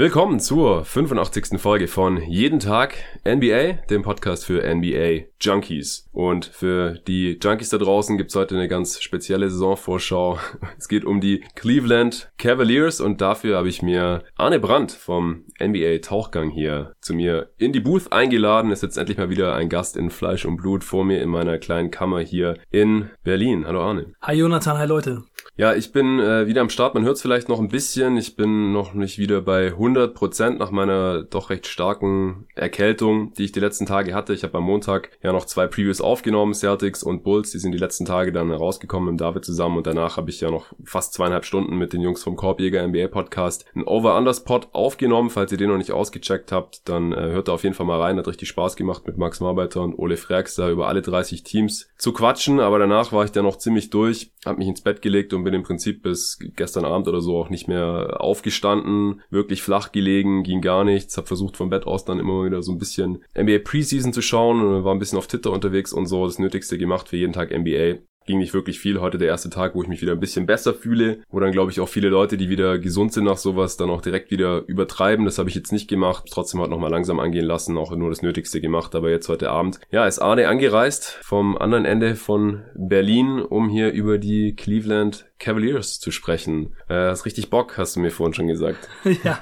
Willkommen zur 85. Folge von Jeden Tag NBA, dem Podcast für NBA Junkies. Und für die Junkies da draußen gibt's heute eine ganz spezielle Saisonvorschau. Es geht um die Cleveland Cavaliers und dafür habe ich mir Arne Brandt vom NBA Tauchgang hier zu mir in die Booth eingeladen. Es sitzt endlich mal wieder ein Gast in Fleisch und Blut vor mir in meiner kleinen Kammer hier in Berlin. Hallo Arne. Hi Jonathan, hi Leute. Ja, ich bin äh, wieder am Start. Man hört es vielleicht noch ein bisschen. Ich bin noch nicht wieder bei 100 Prozent nach meiner doch recht starken Erkältung, die ich die letzten Tage hatte. Ich habe am Montag ja noch zwei Previews aufgenommen, Celtics und Bulls. Die sind die letzten Tage dann rausgekommen mit David zusammen und danach habe ich ja noch fast zweieinhalb Stunden mit den Jungs vom Korbjäger NBA Podcast einen Over-Under-Spot aufgenommen. Falls ihr den noch nicht ausgecheckt habt, dann äh, hört da auf jeden Fall mal rein. Hat richtig Spaß gemacht mit Max Marbeiter und Ole Frex da über alle 30 Teams zu quatschen. Aber danach war ich dann noch ziemlich durch, habe mich ins Bett gelegt und bin im Prinzip bis gestern Abend oder so auch nicht mehr aufgestanden, wirklich flach gelegen, ging gar nichts, habe versucht vom Bett aus dann immer wieder so ein bisschen NBA Preseason zu schauen, war ein bisschen auf Twitter unterwegs und so das Nötigste gemacht für jeden Tag NBA ging nicht wirklich viel. Heute der erste Tag, wo ich mich wieder ein bisschen besser fühle, wo dann glaube ich auch viele Leute, die wieder gesund sind nach sowas, dann auch direkt wieder übertreiben. Das habe ich jetzt nicht gemacht. Trotzdem hat nochmal langsam angehen lassen, auch nur das Nötigste gemacht. Aber jetzt heute Abend, ja, ist Arne angereist vom anderen Ende von Berlin, um hier über die Cleveland Cavaliers zu sprechen. Äh, hast richtig Bock, hast du mir vorhin schon gesagt. ja,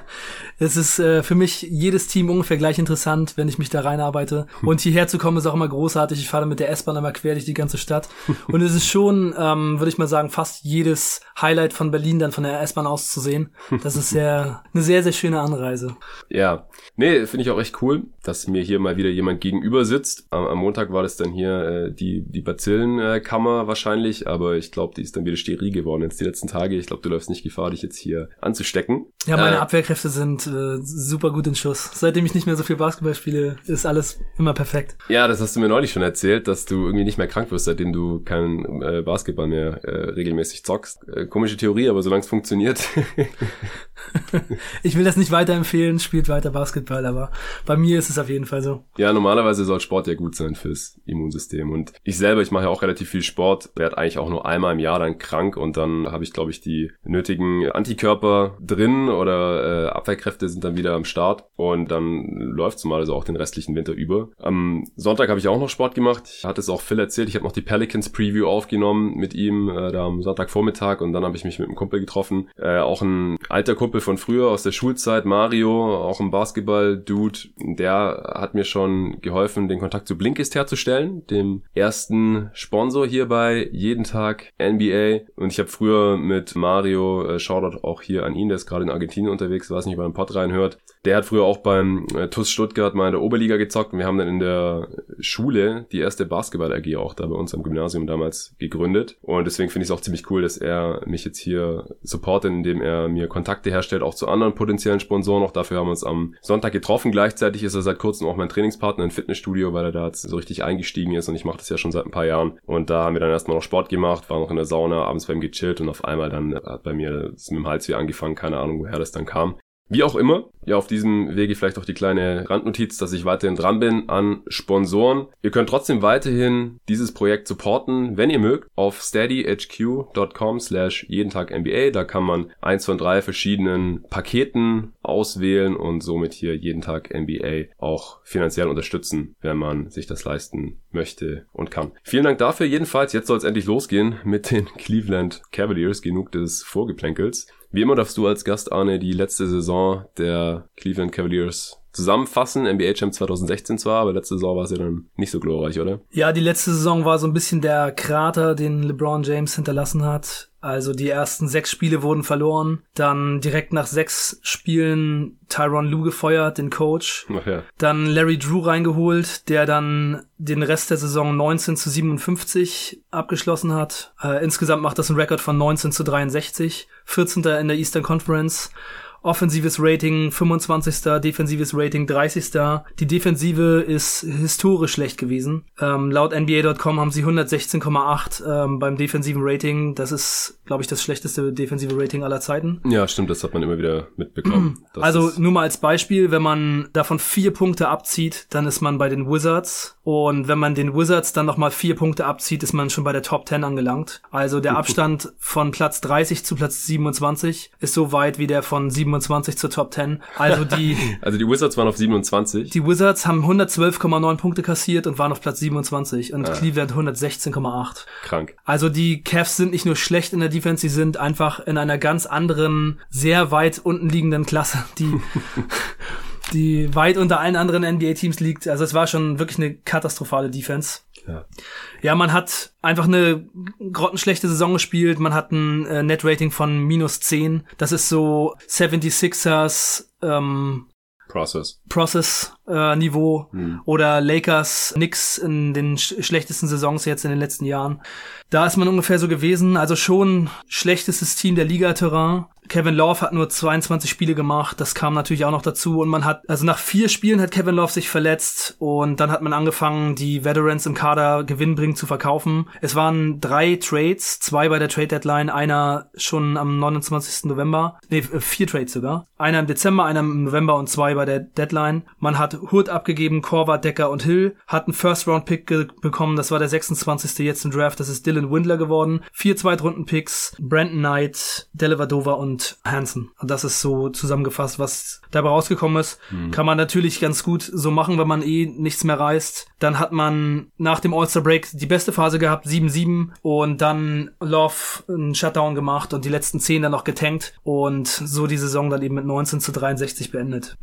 es ist äh, für mich jedes Team ungefähr gleich interessant, wenn ich mich da reinarbeite. Und hierher zu kommen ist auch immer großartig. Ich fahre mit der S-Bahn einmal quer durch die ganze Stadt. Und es ist schon, ähm, würde ich mal sagen, fast jedes Highlight von Berlin dann von der S-Bahn aus zu sehen. Das ist sehr, eine sehr, sehr schöne Anreise. Ja, nee, finde ich auch echt cool, dass mir hier mal wieder jemand gegenüber sitzt. Am, am Montag war das dann hier äh, die, die Bazillenkammer wahrscheinlich, aber ich glaube, die ist dann wieder steril geworden geworden jetzt die letzten Tage. Ich glaube, du läufst nicht Gefahr, dich jetzt hier anzustecken. Ja, meine äh, Abwehrkräfte sind äh, super gut in Schuss. Seitdem ich nicht mehr so viel Basketball spiele, ist alles immer perfekt. Ja, das hast du mir neulich schon erzählt, dass du irgendwie nicht mehr krank wirst, seitdem du keinen äh, Basketball mehr äh, regelmäßig zockst. Äh, komische Theorie, aber solange es funktioniert. ich will das nicht weiterempfehlen, spielt weiter Basketball, aber bei mir ist es auf jeden Fall so. Ja, normalerweise soll Sport ja gut sein fürs Immunsystem. Und ich selber, ich mache ja auch relativ viel Sport, werde eigentlich auch nur einmal im Jahr dann krank und dann habe ich, glaube ich, die nötigen Antikörper drin oder äh, Abwehrkräfte sind dann wieder am Start und dann läuft's mal also auch den restlichen Winter über. Am Sonntag habe ich auch noch Sport gemacht. Ich hatte es auch Phil erzählt, ich habe noch die Pelicans Preview aufgenommen mit ihm äh, da am Sonntagvormittag und dann habe ich mich mit einem Kumpel getroffen. Äh, auch ein alter Kumpel von früher aus der Schulzeit, Mario, auch ein Basketball-Dude, der hat mir schon geholfen, den Kontakt zu Blinkist herzustellen, dem ersten Sponsor hier bei Jeden Tag NBA. Und ich habe früher mit Mario, äh, Shoutout auch hier an ihn, der ist gerade in Argentinien unterwegs, weiß nicht, ob er einen Pod reinhört, der hat früher auch beim äh, TUS Stuttgart mal in der Oberliga gezockt und wir haben dann in der Schule die erste Basketball-AG auch da bei uns am Gymnasium damals gegründet. Und deswegen finde ich es auch ziemlich cool, dass er mich jetzt hier supportet, indem er mir Kontakte herstellt, auch zu anderen potenziellen Sponsoren. Auch dafür haben wir uns am Sonntag getroffen. Gleichzeitig ist er seit kurzem auch mein Trainingspartner im Fitnessstudio, weil er da jetzt so richtig eingestiegen ist und ich mache das ja schon seit ein paar Jahren. Und da haben wir dann erstmal noch Sport gemacht, war noch in der Sauna, abends bei ihm gechillt und auf einmal dann hat bei mir das mit dem Hals wieder angefangen, keine Ahnung, woher das dann kam. Wie auch immer, ja, auf diesem Wege vielleicht auch die kleine Randnotiz, dass ich weiterhin dran bin an Sponsoren. Ihr könnt trotzdem weiterhin dieses Projekt supporten, wenn ihr mögt, auf steadyhq.com slash jeden Tag NBA. Da kann man eins von drei verschiedenen Paketen auswählen und somit hier jeden Tag NBA auch finanziell unterstützen, wenn man sich das leisten möchte und kann. Vielen Dank dafür jedenfalls. Jetzt soll es endlich losgehen mit den Cleveland Cavaliers. Genug des Vorgeplänkels. Wie immer darfst du als Gast, Arne, die letzte Saison der Cleveland Cavaliers zusammenfassen. NBA Champ 2016 zwar, aber letzte Saison war es ja dann nicht so glorreich, oder? Ja, die letzte Saison war so ein bisschen der Krater, den LeBron James hinterlassen hat. Also die ersten sechs Spiele wurden verloren. Dann direkt nach sechs Spielen Tyron Lue gefeuert, den Coach. Ach ja. Dann Larry Drew reingeholt, der dann den Rest der Saison 19 zu 57 abgeschlossen hat. Äh, insgesamt macht das einen Rekord von 19 zu 63. 14. in der Eastern Conference. Offensives Rating 25. Defensives Rating 30. Die Defensive ist historisch schlecht gewesen. Ähm, laut NBA.com haben sie 116,8 ähm, beim defensiven Rating. Das ist, glaube ich, das schlechteste defensive Rating aller Zeiten. Ja, stimmt, das hat man immer wieder mitbekommen. also nur mal als Beispiel, wenn man davon vier Punkte abzieht, dann ist man bei den Wizards Und wenn man den Wizards dann nochmal vier Punkte abzieht, ist man schon bei der Top 10 angelangt. Also der Abstand von Platz 30 zu Platz 27 ist so weit wie der von 27 zur Top 10. Also die, Also die Wizards waren auf 27. die Wizards haben 112,9 Punkte kassiert und waren auf Platz 27 und Cleveland 116,8. Krank. Also die Cavs sind nicht nur schlecht in der Defense, sie sind einfach in einer ganz anderen, sehr weit unten liegenden Klasse, die, die weit unter allen anderen NBA-Teams liegt. Also es war schon wirklich eine katastrophale Defense. Ja. Ja, man hat einfach eine grottenschlechte Saison gespielt. Man hat ein äh, Net-Rating von minus 10. Das ist so 76ers ähm, Process. Process-Niveau oder Lakers nix in den sch schlechtesten Saisons jetzt in den letzten Jahren. Da ist man ungefähr so gewesen. Also schon schlechtestes Team der Liga-Terrain. Kevin Love hat nur 22 Spiele gemacht, das kam natürlich auch noch dazu und man hat, also nach vier Spielen hat Kevin Love sich verletzt und dann hat man angefangen, die Veterans im Kader gewinnbringend zu verkaufen. Es waren drei Trades, zwei bei der Trade Deadline, einer schon am 29. November, nee, äh, vier Trades sogar. Einer im Dezember, einer im November und zwei bei der Deadline. Man hat Hood abgegeben, Korvat, Decker und Hill, hat einen First-Round-Pick bekommen, das war der 26. jetzt im Draft, das ist Dylan Windler geworden. Vier Zweitrunden-Picks, Brandon Knight, Delavadova und Hansen. Und das ist so zusammengefasst, was dabei rausgekommen ist. Kann man natürlich ganz gut so machen, wenn man eh nichts mehr reißt. Dann hat man nach dem All-Star-Break die beste Phase gehabt, 7-7 und dann Love einen Shutdown gemacht und die letzten 10 dann noch getankt und so die Saison dann eben mit 19 zu 63 beendet.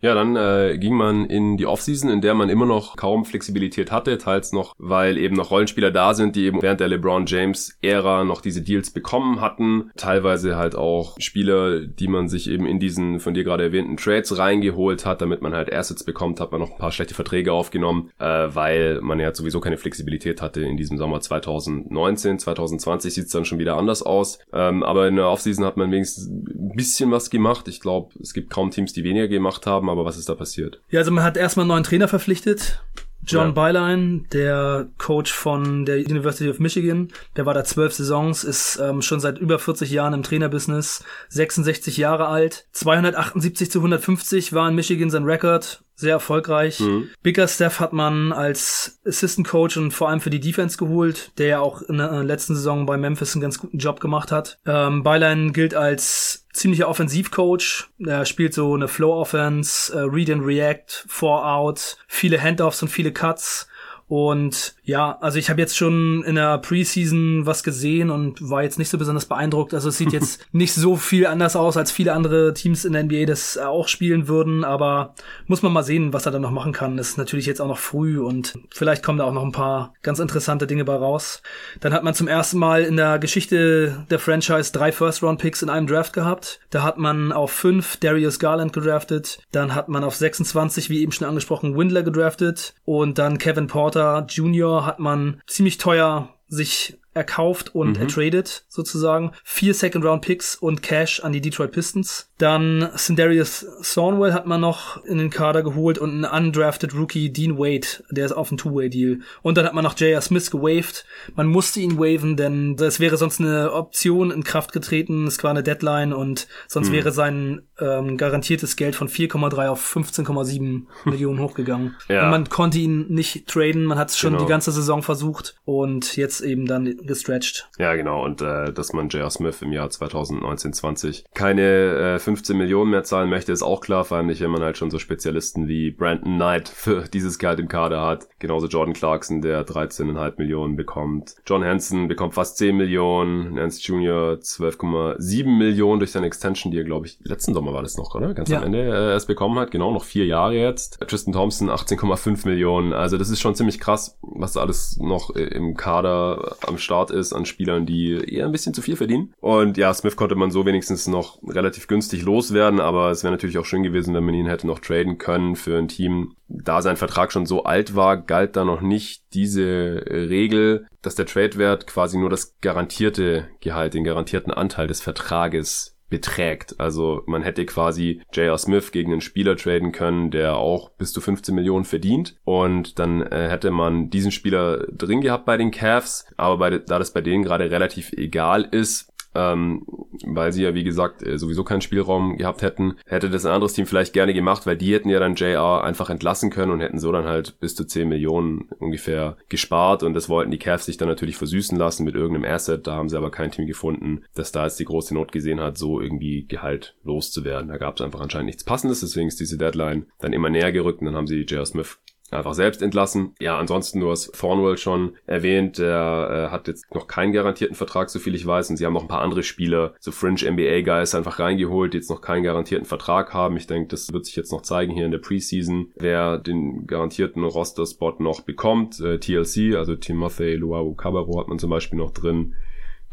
Ja, dann äh, ging man in die Offseason, in der man immer noch kaum Flexibilität hatte, teils noch, weil eben noch Rollenspieler da sind, die eben während der LeBron James Ära noch diese Deals bekommen hatten, teilweise halt auch Spieler, die man sich eben in diesen von dir gerade erwähnten Trades reingeholt hat, damit man halt Assets bekommt, hat man noch ein paar schlechte Verträge aufgenommen, äh, weil man ja sowieso keine Flexibilität hatte in diesem Sommer 2019, 2020 sieht's dann schon wieder anders aus, ähm, aber in der Offseason hat man wenigstens ein bisschen was gemacht. Ich glaube, es gibt kaum Teams, die weniger gemacht haben, aber was ist da passiert? Ja, also man hat erstmal einen neuen Trainer verpflichtet. John Ja. Byline, der Coach von der University of Michigan, der war da zwölf Saisons, ist ähm, schon seit über 40 Jahren im Trainerbusiness, 66 Jahre alt, 278 zu 150 war in Michigan sein Rekord, sehr erfolgreich. Bigger Steph hat man als Assistant Coach und vor allem für die Defense geholt, der ja auch in der letzten Saison bei Memphis einen ganz guten Job gemacht hat. Ähm, Byline gilt als ziemlicher Offensivcoach. Er spielt so eine Flow Offense, äh, Read and React, Four Out, viele Handoffs und viele Cuts. Und ja, also ich habe jetzt schon in der Preseason was gesehen und war jetzt nicht so besonders beeindruckt. Also es sieht jetzt nicht so viel anders aus, als viele andere Teams in der NBA das auch spielen würden. Aber muss man mal sehen, was er dann noch machen kann. Das ist natürlich jetzt auch noch früh und vielleicht kommen da auch noch ein paar ganz interessante Dinge bei raus. Dann hat man zum ersten Mal in der Geschichte der Franchise drei First-Round-Picks in einem Draft gehabt. Da hat man auf fünf Darius Garland gedraftet. Dann hat man auf 26, wie eben schon angesprochen, Windler gedraftet. Und dann Kevin Porter Jr. hat man ziemlich teuer sich erkauft und ertradet, sozusagen. Vier Second-Round-Picks und Cash an die Detroit Pistons. Dann Sindarius Thornwell hat man noch in den Kader geholt und einen undrafted Rookie Dean Wade, der ist auf einem Two-Way-Deal. Und dann hat man noch J.R. Smith gewaved. Man musste ihn waven, denn das wäre sonst eine Option in Kraft getreten. Es war eine Deadline und sonst wäre sein ähm, garantiertes Geld von 4,3 auf 15,7 Millionen hochgegangen. Ja. Und man konnte ihn nicht traden. Man hat es schon Genau. die ganze Saison versucht und jetzt eben dann gestretched. Ja, genau. Und äh, dass man J.R. Smith im Jahr 2019-20 keine äh, 15 Millionen mehr zahlen möchte, ist auch klar. Vor allem nicht, wenn man halt schon so Spezialisten wie Brandon Knight für dieses Gehalt im Kader hat. Genauso Jordan Clarkson, der 13,5 Millionen bekommt. John Hanson bekommt fast 10 Millionen. Nance Jr. 12,7 Millionen durch seine Extension, die er, glaube ich, letzten Sommer war das noch, oder? Ganz Ja. am Ende äh, erst bekommen hat. Genau, noch vier Jahre jetzt. Tristan Thompson 18,5 Millionen. Also das ist schon ziemlich krass, was alles noch äh, im Kader am Start ist an Spielern, die eher ein bisschen zu viel verdienen. Und ja, Smith konnte man so wenigstens noch relativ günstig loswerden, aber es wäre natürlich auch schön gewesen, wenn man ihn hätte noch traden können für ein Team. Da sein Vertrag schon so alt war, galt da noch nicht diese Regel, dass der Tradewert quasi nur das garantierte Gehalt, den garantierten Anteil des Vertrages beträgt. Also man hätte quasi J.R. Smith gegen einen Spieler traden können, der auch bis zu 15 Millionen verdient. Und dann äh, hätte man diesen Spieler drin gehabt bei den Cavs. Aber bei, da das bei denen gerade relativ egal ist, ähm, weil sie ja, wie gesagt, äh, sowieso keinen Spielraum gehabt hätten. Hätte das ein anderes Team vielleicht gerne gemacht, weil die hätten ja dann JR einfach entlassen können und hätten so dann halt bis zu 10 Millionen ungefähr gespart und das wollten die Cavs sich dann natürlich versüßen lassen mit irgendeinem Asset. Da haben sie aber kein Team gefunden, das da jetzt die große Not gesehen hat, so irgendwie Gehalt loszuwerden. Da gab es einfach anscheinend nichts Passendes, deswegen ist diese Deadline dann immer näher gerückt und dann haben sie J.R. Smith einfach selbst entlassen. Ja, ansonsten, du hast Thornwell schon erwähnt, der äh, hat jetzt noch keinen garantierten Vertrag, so viel ich weiß, und sie haben noch ein paar andere Spieler, so Fringe NBA-Guys einfach reingeholt, die jetzt noch keinen garantierten Vertrag haben. Ich denke, das wird sich jetzt noch zeigen hier in der Preseason, wer den garantierten Roster-Spot noch bekommt. Äh, TLC, also Timothy Luau Cabarro hat man zum Beispiel noch drin.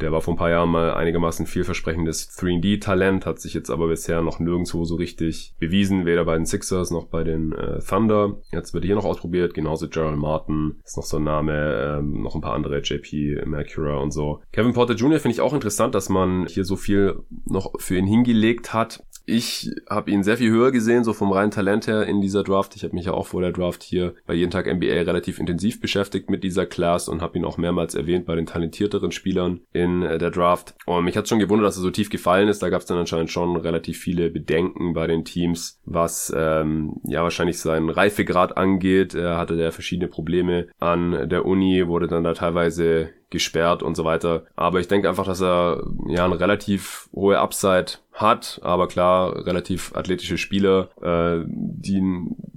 Der war vor ein paar Jahren mal einigermaßen vielversprechendes 3D-Talent, hat sich jetzt aber bisher noch nirgendwo so richtig bewiesen, weder bei den Sixers noch bei den äh, Thunder. Jetzt wird hier noch ausprobiert, genauso Gerald Martin ist noch so ein Name, ähm, noch ein paar andere, JP Mercura und so. Kevin Porter Jr. finde ich auch interessant, dass man hier so viel noch für ihn hingelegt hat. Ich habe ihn sehr viel höher gesehen, so vom reinen Talent her in dieser Draft. Ich habe mich ja auch vor der Draft hier bei jeden Tag NBA relativ intensiv beschäftigt mit dieser Class und habe ihn auch mehrmals erwähnt bei den talentierteren Spielern in äh, der Draft. Und mich hat schon gewundert, dass er so tief gefallen ist. Da gab es dann anscheinend schon relativ viele Bedenken bei den Teams, was ähm, ja wahrscheinlich seinen Reifegrad angeht. Er hatte da verschiedene Probleme an der Uni, wurde dann da teilweise gesperrt und so weiter. Aber ich denke einfach, dass er ja eine relativ hohe Upside hat, aber klar, relativ athletische Spieler, äh, die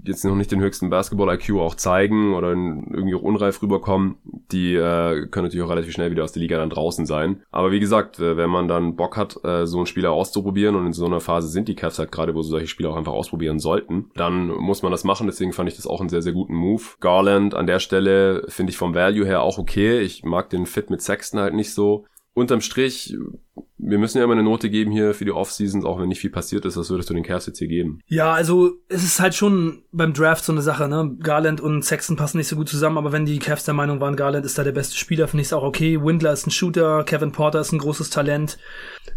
jetzt noch nicht den höchsten Basketball-IQ auch zeigen oder irgendwie auch unreif rüberkommen, die äh, können natürlich auch relativ schnell wieder aus der Liga dann draußen sein. Aber wie gesagt, äh, wenn man dann Bock hat, äh, so einen Spieler auszuprobieren und in so einer Phase sind die Cavs halt gerade, wo sie solche Spieler auch einfach ausprobieren sollten, dann muss man das machen. Deswegen fand ich das auch einen sehr, sehr guten Move. Garland an der Stelle finde ich vom Value her auch okay. Ich mag den Fit mit Sexton halt nicht so. Unterm Strich wir müssen ja immer eine Note geben hier für die Offseasons, auch wenn nicht viel passiert ist. Was würdest du den Cavs jetzt hier geben? Ja, also es ist halt schon beim Draft so eine Sache, ne? Garland und Sexton passen nicht so gut zusammen, aber wenn die Cavs der Meinung waren, Garland ist da der beste Spieler, finde ich es auch okay. Windler ist ein Shooter, Kevin Porter ist ein großes Talent.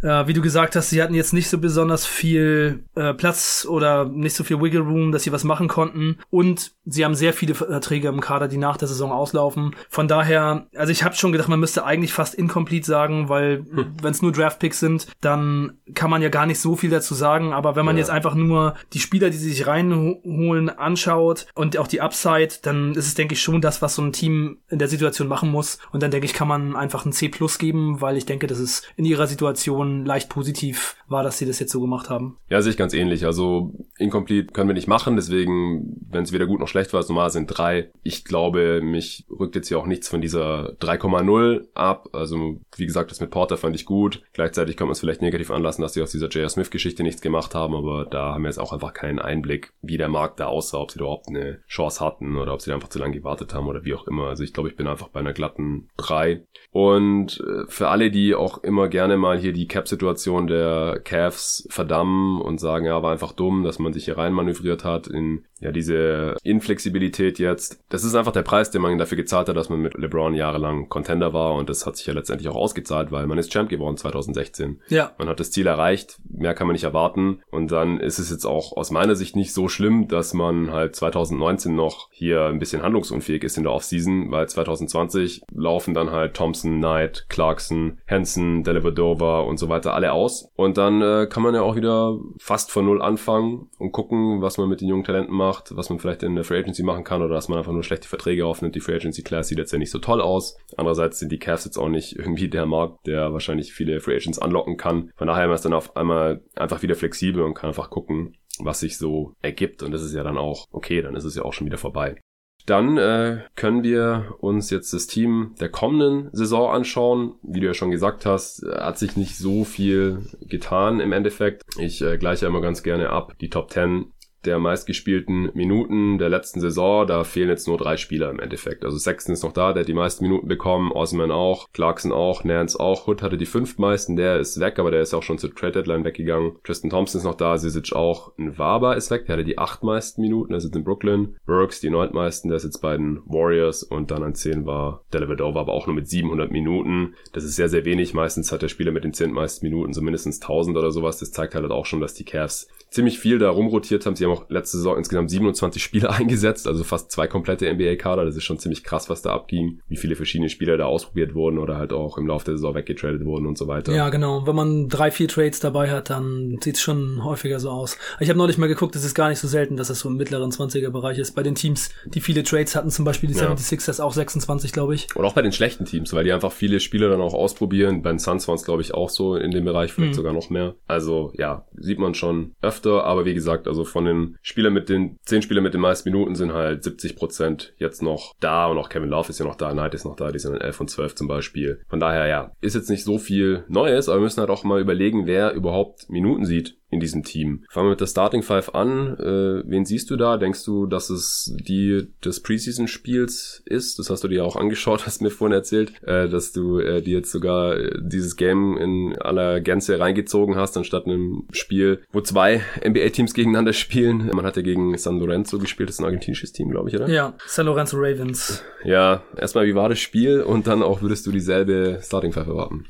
Äh, wie du gesagt hast, sie hatten jetzt nicht so besonders viel äh, Platz oder nicht so viel Wiggle Room, dass sie was machen konnten. Und sie haben sehr viele Verträge im Kader, die nach der Saison auslaufen. Von daher, also ich habe schon gedacht, man müsste eigentlich fast incomplete sagen, weil hm. wenn es nur Draftpicks sind, dann kann man ja gar nicht so viel dazu sagen. Aber wenn man ja. jetzt einfach nur die Spieler, die sie sich reinholen, anschaut und auch die Upside, dann ist es, denke ich, schon das, was so ein Team in der Situation machen muss. Und dann denke ich, kann man einfach ein C plus geben, weil ich denke, das ist in ihrer Situation leicht positiv war, dass sie das jetzt so gemacht haben. Ja, sehe ich ganz ähnlich. Also incomplete können wir nicht machen, deswegen, wenn es weder gut noch schlecht war, es normal sind drei. Ich glaube, mich rückt jetzt hier auch nichts von dieser 3,0 ab. Also wie gesagt, das mit Porter fand ich gut. Gleichzeitig kann man es vielleicht negativ anlassen, dass sie aus dieser J.R. Smith-Geschichte nichts gemacht haben, aber da haben wir jetzt auch einfach keinen Einblick, wie der Markt da aussah, ob sie überhaupt eine Chance hatten oder ob sie einfach zu lange gewartet haben oder wie auch immer. Also ich glaube, ich bin einfach bei einer glatten 3. Und äh, für alle, die auch immer gerne mal hier die Cap-Situation der Cavs verdammen und sagen, ja, war einfach dumm, dass man sich hier rein manövriert hat in ja diese Inflexibilität jetzt. Das ist einfach der Preis, den man dafür gezahlt hat, dass man mit LeBron jahrelang Contender war und das hat sich ja letztendlich auch ausgezahlt, weil man ist Champ geworden 2016. Ja. Man hat das Ziel erreicht, mehr kann man nicht erwarten und dann ist es jetzt auch aus meiner Sicht nicht so schlimm, dass man halt 2019 noch hier ein bisschen handlungsunfähig ist in der Offseason, weil 2020 laufen dann halt Thompson, Knight, Clarkson, Hansen, Delavadova und so weiter alle aus und dann äh, kann man ja auch wieder fast von null anfangen und gucken, was man mit den jungen Talenten macht macht, was man vielleicht in der Free Agency machen kann oder dass man einfach nur schlechte Verträge aufnimmt. Die Free Agency Class sieht jetzt ja nicht so toll aus. Andererseits sind die Cavs jetzt auch nicht irgendwie der Markt, der wahrscheinlich viele Free Agents anlocken kann. Von daher ist dann auf einmal einfach wieder flexibel und kann einfach gucken, was sich so ergibt. Und das ist ja dann auch okay, dann ist es ja auch schon wieder vorbei. Dann äh, können wir uns jetzt das Team der kommenden Saison anschauen. Wie du ja schon gesagt hast, hat sich nicht so viel getan im Endeffekt. Ich äh, gleiche immer ganz gerne ab. Die Top 10 der meistgespielten Minuten der letzten Saison. Da fehlen jetzt nur drei Spieler im Endeffekt. Also Sexton ist noch da, der hat die meisten Minuten bekommen, Osman auch, Clarkson auch, Nance auch, Hood hatte die fünf meisten, der ist weg, aber der ist auch schon zur Trade Deadline weggegangen. Tristan Thompson ist noch da, Sisic auch, Nwaba ist weg, der hatte die acht meisten Minuten, der sitzt in Brooklyn, Burks die neuntmeisten, der ist jetzt bei den Warriors und dann an zehn war Delavadova, aber auch nur mit 700 Minuten. Das ist sehr, sehr wenig. Meistens hat der Spieler mit den zehn meisten Minuten so mindestens 1000 oder sowas. Das zeigt halt auch schon, dass die Cavs ziemlich viel da rumrotiert haben. Sie haben auch letzte Saison insgesamt 27 Spieler eingesetzt, also fast zwei komplette NBA-Kader. Das ist schon ziemlich krass, was da abging, wie viele verschiedene Spieler da ausprobiert wurden oder halt auch im Laufe der Saison weggetradet wurden und so weiter. Ja, genau. Wenn man drei, vier Trades dabei hat, dann sieht es schon häufiger so aus. Ich habe neulich mal geguckt, es ist gar nicht so selten, dass es so im mittleren 20er-Bereich ist. Bei den Teams, die viele Trades hatten, zum Beispiel die ja. 76ers auch 26, glaube ich. Und auch bei den schlechten Teams, weil die einfach viele Spieler dann auch ausprobieren. Bei den Suns waren es, glaube ich, auch so in dem Bereich, vielleicht mhm. sogar noch mehr. Also ja, sieht man schon öfter, aber wie gesagt, also von den Spielern mit den, zehn Spieler mit den meisten Minuten sind halt 70 Prozent jetzt noch da und auch Kevin Love ist ja noch da, Knight ist noch da, die sind in 11 und 12 zum Beispiel. Von daher, ja, ist jetzt nicht so viel Neues, aber wir müssen halt auch mal überlegen, wer überhaupt Minuten sieht in diesem Team. Fangen wir mit der Starting Five an. Äh, wen siehst du da? Denkst du, dass es die des Preseason-Spiels ist? Das hast du dir auch angeschaut, hast mir vorhin erzählt, äh, dass du äh, dir jetzt sogar äh, dieses Game in aller Gänze reingezogen hast, anstatt einem Spiel, wo zwei NBA-Teams gegeneinander spielen. Man hat ja gegen San Lorenzo gespielt, das ist ein argentinisches Team, glaube ich, oder? Ja, San Lorenzo Ravens. Ja, erstmal, wie war das Spiel? Und dann auch, würdest du dieselbe Starting Five erwarten?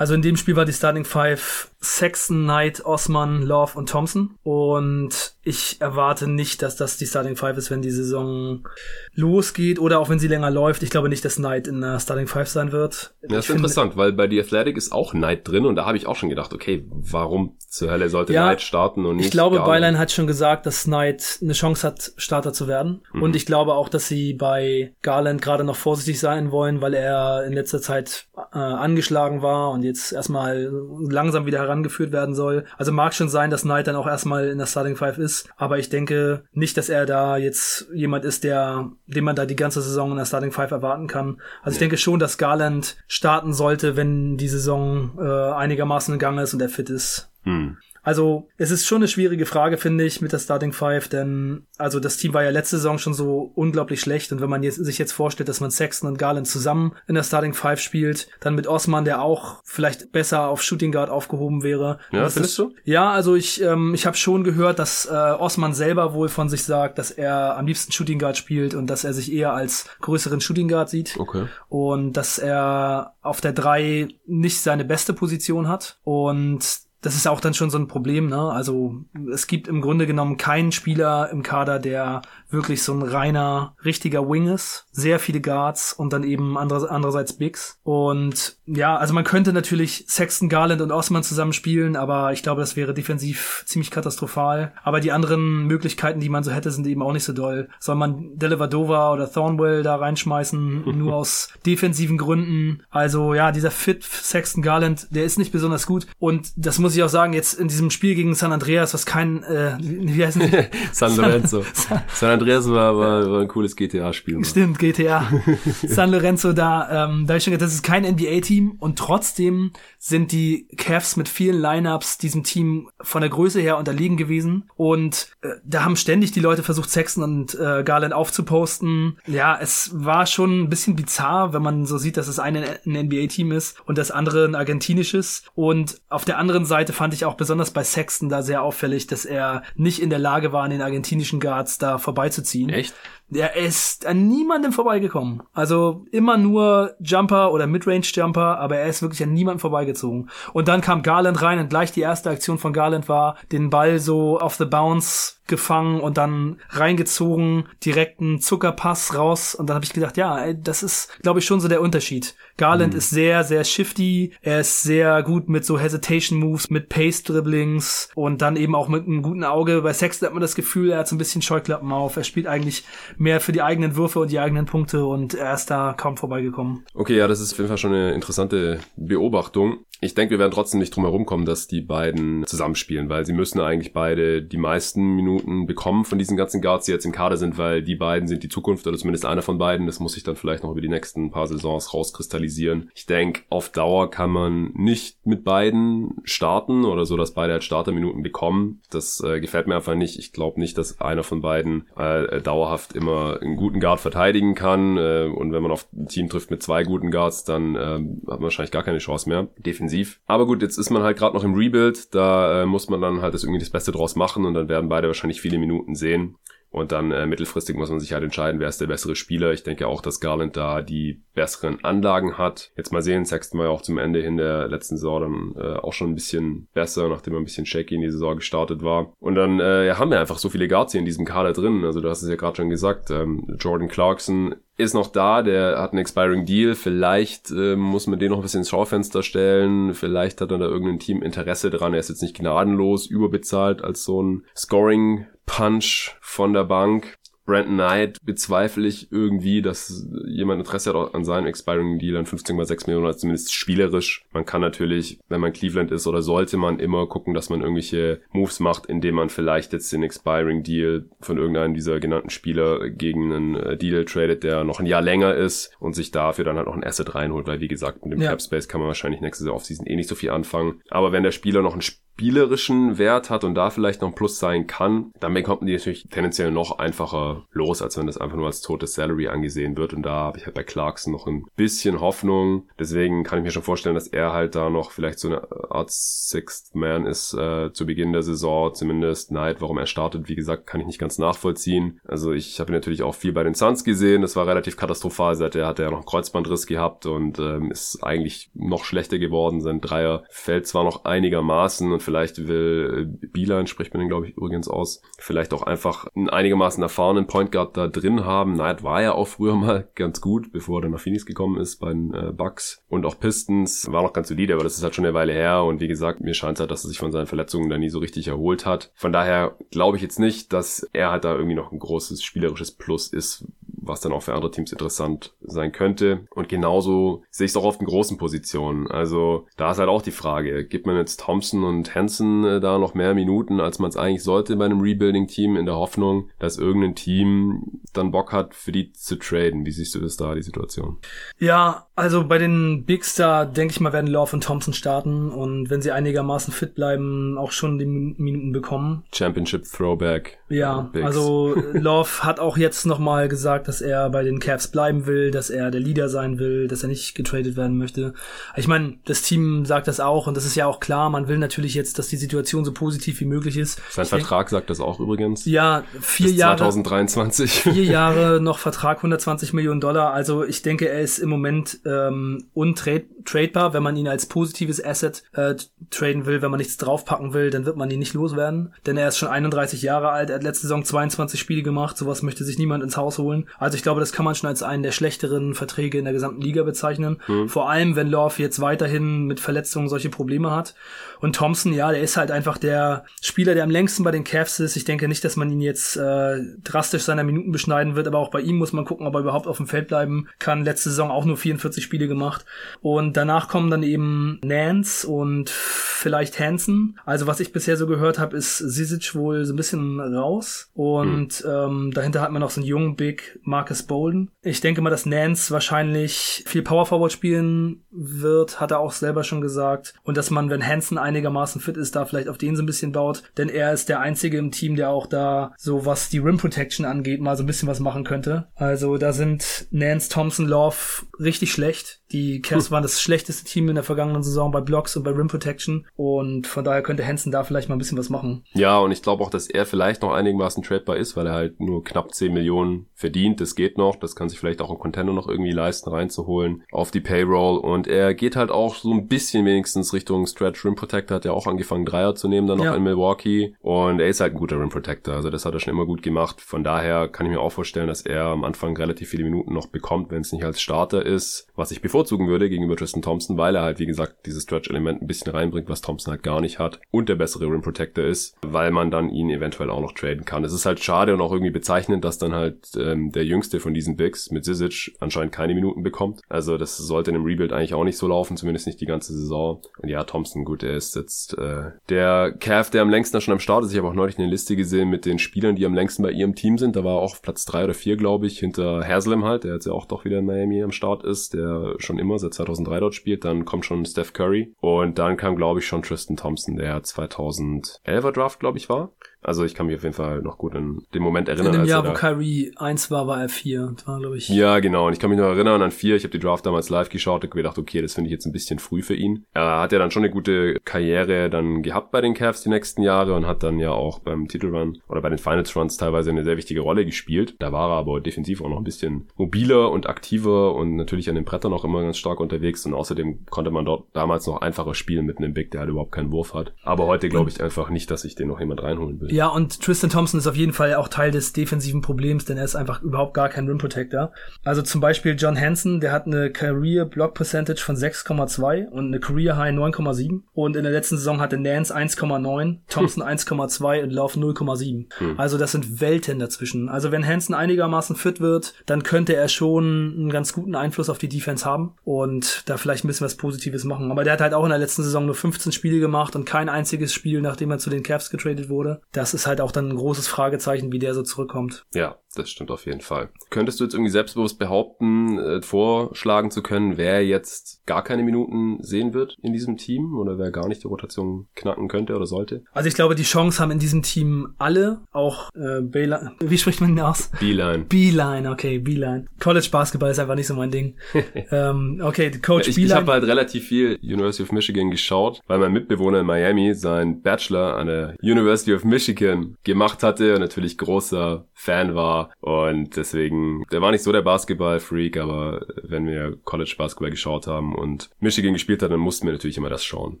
Also in dem Spiel war die Starting Five Sexton, Knight, Osman, Love und Thompson. Und ich erwarte nicht, dass das die Starting Five ist, wenn die Saison losgeht oder auch wenn sie länger läuft. Ich glaube nicht, dass Knight in der Starting Five sein wird. Ja, das ist interessant, weil bei The Athletic ist auch Knight drin und da habe ich auch schon gedacht, okay, warum zur Hölle sollte ja, Knight starten und nicht Ich glaube, Garland? hat schon gesagt, dass Knight eine Chance hat, Starter zu werden. Mhm. Und ich glaube auch, dass sie bei Garland gerade noch vorsichtig sein wollen, weil er in letzter Zeit äh, angeschlagen war und jetzt erstmal langsam wieder herangeführt werden soll. Also mag schon sein, dass Knight dann auch erstmal in der Starting Five ist, aber ich denke nicht, dass er da jetzt jemand ist, der, den man da die ganze Saison in der Starting Five erwarten kann. Also ich denke schon, dass Garland starten sollte, wenn die Saison äh, einigermaßen in Gang ist und er fit ist. Hm. Also es ist schon eine schwierige Frage, finde ich, mit der Starting Five, denn also das Team war ja letzte Saison schon so unglaublich schlecht und wenn man jetzt, sich jetzt vorstellt, dass man Sexton und Garland zusammen in der Starting Five spielt, dann mit Osman, der auch vielleicht besser auf Shooting Guard aufgehoben wäre. Ja, findest du? Ja, also ich ähm, ich habe schon gehört, dass äh, Osman selber wohl von sich sagt, dass er am liebsten Shooting Guard spielt und dass er sich eher als größeren Shooting Guard sieht. Okay. Und dass er auf der drei nicht seine beste Position hat und das ist auch dann schon so ein Problem, ne? Also es gibt im Grunde genommen keinen Spieler im Kader, der wirklich so ein reiner, richtiger Wing ist. Sehr viele Guards und dann eben andere, andererseits Bigs. Und ja, also man könnte natürlich Sexton, Garland und Osman zusammen spielen, aber ich glaube, das wäre defensiv ziemlich katastrophal. Aber die anderen Möglichkeiten, die man so hätte, sind eben auch nicht so doll. Soll man Delevadova oder Thornwell da reinschmeißen, nur aus defensiven Gründen? Also ja, dieser Fit Sexton Garland, der ist nicht besonders gut. Und das muss ich auch sagen, jetzt in diesem Spiel gegen San Andreas, was kein, äh, wie heißt es? San Lorenzo. San Andreas war, war, war ein cooles GTA-Spiel. Stimmt, GTA. San Lorenzo da, ähm, da hab ich schon gedacht, das ist kein NBA-Team und trotzdem sind die Cavs mit vielen Lineups diesem Team von der Größe her unterlegen gewesen und äh, da haben ständig die Leute versucht, Sexton und äh, Garland aufzuposten. Ja, es war schon ein bisschen bizarr, wenn man so sieht, dass es eine ein NBA-Team ist und das andere ein argentinisches und auf der anderen Seite fand ich auch besonders bei Sexton da sehr auffällig, dass er nicht in der Lage war, an den argentinischen Guards da vorbeizuziehen. Echt? Er ist an niemandem vorbeigekommen. Also immer nur Jumper oder Midrange Jumper, aber er ist wirklich an niemandem vorbeigezogen. Und dann kam Garland rein und gleich die erste Aktion von Garland war, den Ball so auf the bounce gefangen und dann reingezogen, direkten Zuckerpass raus und dann habe ich gedacht, ja, das ist, glaube ich, schon so der Unterschied. Garland mhm. ist sehr, sehr shifty, er ist sehr gut mit so Hesitation Moves, mit Pace Dribblings und dann eben auch mit einem guten Auge. Bei Sexton hat man das Gefühl, er hat so ein bisschen Scheuklappen auf, er spielt eigentlich mehr für die eigenen Würfe und die eigenen Punkte und er ist da kaum vorbeigekommen. Okay, ja, das ist auf jeden Fall schon eine interessante Beobachtung. Ich denke, wir werden trotzdem nicht drum herum kommen, dass die beiden zusammenspielen, weil sie müssen eigentlich beide die meisten Minuten bekommen von diesen ganzen Guards, die jetzt im Kader sind, weil die beiden sind die Zukunft oder zumindest einer von beiden. Das muss sich dann vielleicht noch über die nächsten paar Saisons rauskristallisieren. Ich denke, auf Dauer kann man nicht mit beiden starten oder so, dass beide als Starterminuten bekommen. Das äh, gefällt mir einfach nicht. Ich glaube nicht, dass einer von beiden äh, dauerhaft immer einen guten Guard verteidigen kann. Äh, und wenn man auf ein Team trifft mit zwei guten Guards, dann äh, hat man wahrscheinlich gar keine Chance mehr. Definitiv defensiv. Aber gut, jetzt ist man halt gerade noch im Rebuild, da äh, muss man dann halt das irgendwie das Beste draus machen und dann werden beide wahrscheinlich viele Minuten sehen. Und dann äh, mittelfristig muss man sich halt entscheiden, wer ist der bessere Spieler. Ich denke auch, dass Garland da die besseren Anlagen hat. Jetzt mal sehen, Sexton war ja auch zum Ende hin der letzten Saison dann äh, auch schon ein bisschen besser, nachdem er ein bisschen shaky in die Saison gestartet war. Und dann äh, ja, haben wir einfach so viele Guards hier in diesem Kader drin. Also du hast es ja gerade schon gesagt. Ähm, Jordan Clarkson ist noch da, der hat einen expiring Deal. Vielleicht äh, muss man den noch ein bisschen ins Schaufenster stellen. Vielleicht hat dann da irgendein Team Interesse dran. Er ist jetzt nicht gnadenlos überbezahlt als so ein Scoring Punch von der Bank. Brandon Knight bezweifle ich irgendwie, dass jemand Interesse hat an seinem Expiring Deal an 15,6 Millionen, also zumindest spielerisch. Man kann natürlich, wenn man Cleveland ist oder sollte man immer gucken, dass man irgendwelche Moves macht, indem man vielleicht jetzt den Expiring Deal von irgendeinem dieser genannten Spieler gegen einen äh, Deal tradet, der noch ein Jahr länger ist und sich dafür dann halt noch ein Asset reinholt, weil wie gesagt, mit dem ja. Cap Space kann man wahrscheinlich nächste Offseason eh nicht so viel anfangen. Aber wenn der Spieler noch ein spielerischen Wert hat und da vielleicht noch ein Plus sein kann, dann bekommt man die natürlich tendenziell noch einfacher los, als wenn das einfach nur als totes Salary angesehen wird. Und da habe ich halt bei Clarkson noch ein bisschen Hoffnung. Deswegen kann ich mir schon vorstellen, dass er halt da noch vielleicht so eine Art Sixth Man ist äh, zu Beginn der Saison, zumindest Knight. Warum er startet, wie gesagt, kann ich nicht ganz nachvollziehen. Also ich habe natürlich auch viel bei den Suns gesehen. Das war relativ katastrophal. Seither hat er ja noch einen Kreuzbandriss gehabt und ähm, ist eigentlich noch schlechter geworden. Sein Dreier fällt zwar noch einigermaßen und Vielleicht will äh, Beeline, spricht man den glaube ich übrigens aus, vielleicht auch einfach einen einigermaßen erfahrenen Point Guard da drin haben. Knight war ja auch früher mal ganz gut, bevor er dann nach Phoenix gekommen ist bei den äh, Bucks. Und auch Pistons war noch ganz solide, aber das ist halt schon eine Weile her. Und wie gesagt, mir scheint es halt, dass er sich von seinen Verletzungen da nie so richtig erholt hat. Von daher glaube ich jetzt nicht, dass er halt da irgendwie noch ein großes spielerisches Plus ist, was dann auch für andere Teams interessant sein könnte. Und genauso sehe ich es auch auf den großen Positionen. Also da ist halt auch die Frage, gibt man jetzt Thompson und Hansen äh, da noch mehr Minuten, als man es eigentlich sollte bei einem Rebuilding-Team, in der Hoffnung, dass irgendein Team dann Bock hat, für die zu traden. Wie siehst du das da, die Situation? Ja, also bei den Big Star, denke ich mal, werden Love und Thompson starten und wenn sie einigermaßen fit bleiben, auch schon die Minuten bekommen. Championship Throwback. Ja, also Love hat auch jetzt nochmal gesagt, dass er bei den Cavs bleiben will, dass er der Leader sein will, dass er nicht getradet werden möchte. Ich meine, das Team sagt das auch und das ist ja auch klar. Man will natürlich jetzt, dass die Situation so positiv wie möglich ist. Sein ich Vertrag denk, sagt das auch übrigens. Ja, vier Bis Jahre. 2023. Vier Jahre noch Vertrag, 120 Millionen Dollar. Also ich denke, er ist im Moment ähm, untradebar. Wenn man ihn als positives Asset äh, traden will, wenn man nichts draufpacken will, dann wird man ihn nicht loswerden. Denn er ist schon 31 Jahre alt. Er hat letzte Saison 22 Spiele gemacht. Sowas möchte sich niemand ins Haus holen. Also ich glaube, das kann man schon als einen der schlechteren Verträge in der gesamten Liga bezeichnen. Mhm. Vor allem, wenn Love jetzt weiterhin mit Verletzungen solche Probleme hat. Und Thompson, ja, der ist halt einfach der Spieler, der am längsten bei den Cavs ist. Ich denke nicht, dass man ihn jetzt äh, drastisch seiner Minuten beschneiden wird, aber auch bei ihm muss man gucken, ob er überhaupt auf dem Feld bleiben kann. Letzte Saison auch nur 44 Spiele gemacht. Und danach kommen dann eben Nance und vielleicht Hansen. Also was ich bisher so gehört habe, ist Sisic wohl so ein bisschen raus. Und mhm. ähm, dahinter hat man noch so einen jungen Big Marcus Bolden. Ich denke mal, dass Nance wahrscheinlich viel Power Forward spielen wird, hat er auch selber schon gesagt. Und dass man, wenn Hansen einigermaßen fit ist, da vielleicht auf den so ein bisschen baut. Denn er ist der einzige im Team, der auch da so was die Rim Protection angeht, mal so ein bisschen was machen könnte. Also da sind Nance, Thompson, Love richtig schlecht. Die Cavs waren das schlechteste Team in der vergangenen Saison bei Blocks und bei Rim Protection. Und von daher könnte Hansen da vielleicht mal ein bisschen was machen. Ja, und ich glaube auch, dass er vielleicht noch einigermaßen tradebar ist, weil er halt nur knapp 10 Millionen verdient. Das geht noch. Das kann sich vielleicht auch ein Contender noch irgendwie leisten, reinzuholen auf die Payroll. Und er geht halt auch so ein bisschen wenigstens Richtung Stretch Rim Protector. Hat ja auch angefangen, Dreier zu nehmen, dann noch ja. in Milwaukee. Und er ist halt ein guter Rim Protector. Also das hat er schon immer gut gemacht. Von daher kann ich mir auch vorstellen, dass er am Anfang relativ viele Minuten noch bekommt, wenn es nicht als Starter ist. Was ich bevorzugen würde gegenüber Tristan Thompson, weil er halt, wie gesagt, dieses Stretch-Element ein bisschen reinbringt, was Thompson halt gar nicht hat und der bessere Rim Protector ist, weil man dann ihn eventuell auch noch traden kann. Es ist halt schade und auch irgendwie bezeichnend, dass dann halt ähm, der jüngste von diesen Bigs mit Zizic anscheinend keine Minuten bekommt. Also das sollte in einem Rebuild eigentlich auch nicht so laufen, zumindest nicht die ganze Saison. Und ja, Thompson, gut, er ist jetzt äh, der Calf, der am längsten schon am Start ist. Ich habe auch neulich eine Liste gesehen mit den Spielern, die am längsten bei ihrem Team sind. Da war auch Platz drei oder vier, glaube ich, hinter Haslam halt, der jetzt ja auch doch wieder in Miami am Start ist, der schon immer seit 2003 dort spielt. Dann kommt schon Steph Curry und dann kam, glaube ich, schon Tristan Thompson, der 2011er Draft, glaube ich, war. Also ich kann mich auf jeden Fall noch gut an den Moment erinnern. In dem Jahr, wo Kyrie 1 war, war er 4. Das war, glaube ich. Ja, genau. Und ich kann mich noch erinnern an 4. Ich habe die Draft damals live geschaut und gedacht, okay, das finde ich jetzt ein bisschen früh für ihn. Er hat ja dann schon eine gute Karriere dann gehabt bei den Cavs die nächsten Jahre und hat dann ja auch beim Titelrun oder bei den Finals Runs teilweise eine sehr wichtige Rolle gespielt. Da war er aber defensiv auch noch ein bisschen mobiler und aktiver und natürlich an den Brettern auch immer ganz stark unterwegs und außerdem konnte man dort damals noch einfacher spielen mit einem Big, der halt überhaupt keinen Wurf hat. Aber heute glaube ich einfach nicht, dass sich den noch jemand reinholen will. Ja, und Tristan Thompson ist auf jeden Fall auch Teil des defensiven Problems, denn er ist einfach überhaupt gar kein Rim Protector. Also zum Beispiel John Hansen, der hat eine Career Block Percentage von 6,2 und eine Career High 9,7 und in der letzten Saison hatte Nance 1,9, Thompson 1,2 und Love 0,7. Hm. Also das sind Welten dazwischen. Also wenn Hansen einigermaßen fit wird, dann könnte er schon einen ganz guten Einfluss auf die Defense haben und da vielleicht ein bisschen was Positives machen. Aber der hat halt auch in der letzten Saison nur 15 Spiele gemacht und kein einziges Spiel, nachdem er zu den Cavs getradet wurde. Das ist halt auch dann ein großes Fragezeichen, wie der so zurückkommt. Ja, das stimmt auf jeden Fall. Könntest du jetzt irgendwie selbstbewusst behaupten, äh, vorschlagen zu können, wer jetzt gar keine Minuten sehen wird in diesem Team oder wer gar nicht die Rotation knacken könnte oder sollte? Also ich glaube, die Chance haben in diesem Team alle, auch äh, Beeline. Wie spricht man den aus? Beeline. Beeline, okay, Beeline. College Basketball ist einfach nicht so mein Ding. ähm, okay, Coach ja, ich, Beeline. Ich habe halt relativ viel University of Michigan geschaut, weil mein Mitbewohner in Miami seinen Bachelor an der University of Michigan gemacht hatte und natürlich großer Fan war und deswegen, der war nicht so der Basketball-Freak, aber wenn wir College Basketball geschaut haben und Michigan gespielt hat, dann mussten wir natürlich immer das schauen.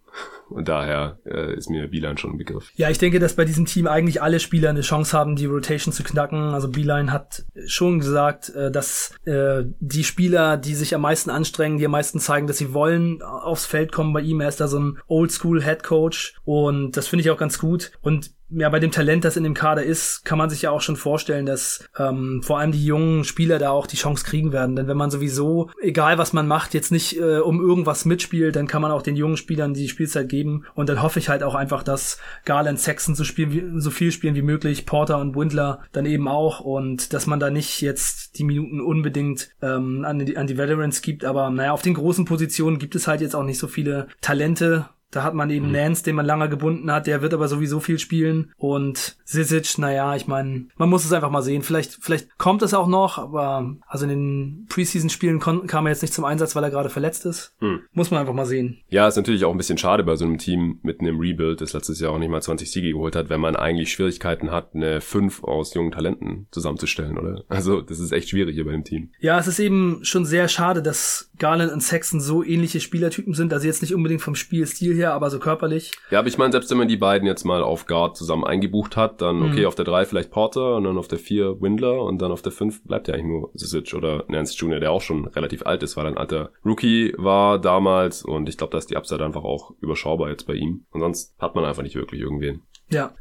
Und daher äh, ist mir Beeline schon ein Begriff. Ja, ich denke, dass bei diesem Team eigentlich alle Spieler eine Chance haben, die Rotation zu knacken. Also Beeline hat schon gesagt, äh, dass äh, die Spieler, die sich am meisten anstrengen, die am meisten zeigen, dass sie wollen, aufs Feld kommen bei ihm. Er ist da so ein Oldschool Head Coach und das finde ich auch ganz gut. Und ja, bei dem Talent, das in dem Kader ist, kann man sich ja auch schon vorstellen, dass ähm, vor allem die jungen Spieler da auch die Chance kriegen werden. Denn wenn man sowieso, egal was man macht, jetzt nicht äh, um irgendwas mitspielt, dann kann man auch den jungen Spielern die Spielzeit geben. Und dann hoffe ich halt auch einfach, dass Garland Saxon so, spielen so viel spielen wie möglich, Porter und Windler dann eben auch. Und dass man da nicht jetzt die Minuten unbedingt ähm, an, die, an die Veterans gibt. Aber naja, auf den großen Positionen gibt es halt jetzt auch nicht so viele Talente da hat man eben mhm. Nance, den man lange gebunden hat, der wird aber sowieso viel spielen. Und Sisic, naja, ich meine, man muss es einfach mal sehen. Vielleicht, vielleicht kommt es auch noch, aber also in den Preseason-Spielen kam er jetzt nicht zum Einsatz, weil er gerade verletzt ist. Mhm. Muss man einfach mal sehen. Ja, ist natürlich auch ein bisschen schade bei so einem Team mitten im Rebuild, das letztes Jahr auch nicht mal 20 Siege geholt hat, wenn man eigentlich Schwierigkeiten hat, eine 5 aus jungen Talenten zusammenzustellen, oder? Also, das ist echt schwierig hier bei dem Team. Ja, es ist eben schon sehr schade, dass Garland und Sexton so ähnliche Spielertypen sind, also jetzt nicht unbedingt vom Spielstil her, aber so körperlich. Ja, aber ich meine, selbst wenn man die beiden jetzt mal auf Guard zusammen eingebucht hat, dann okay, mhm. auf der 3 vielleicht Porter und dann auf der 4 Windler und dann auf der 5 bleibt ja eigentlich nur Sisic oder Nance Jr., der auch schon relativ alt ist, weil er ein alter Rookie war damals und ich glaube, da ist die Upside einfach auch überschaubar jetzt bei ihm. Und sonst hat man einfach nicht wirklich irgendwen. Ja,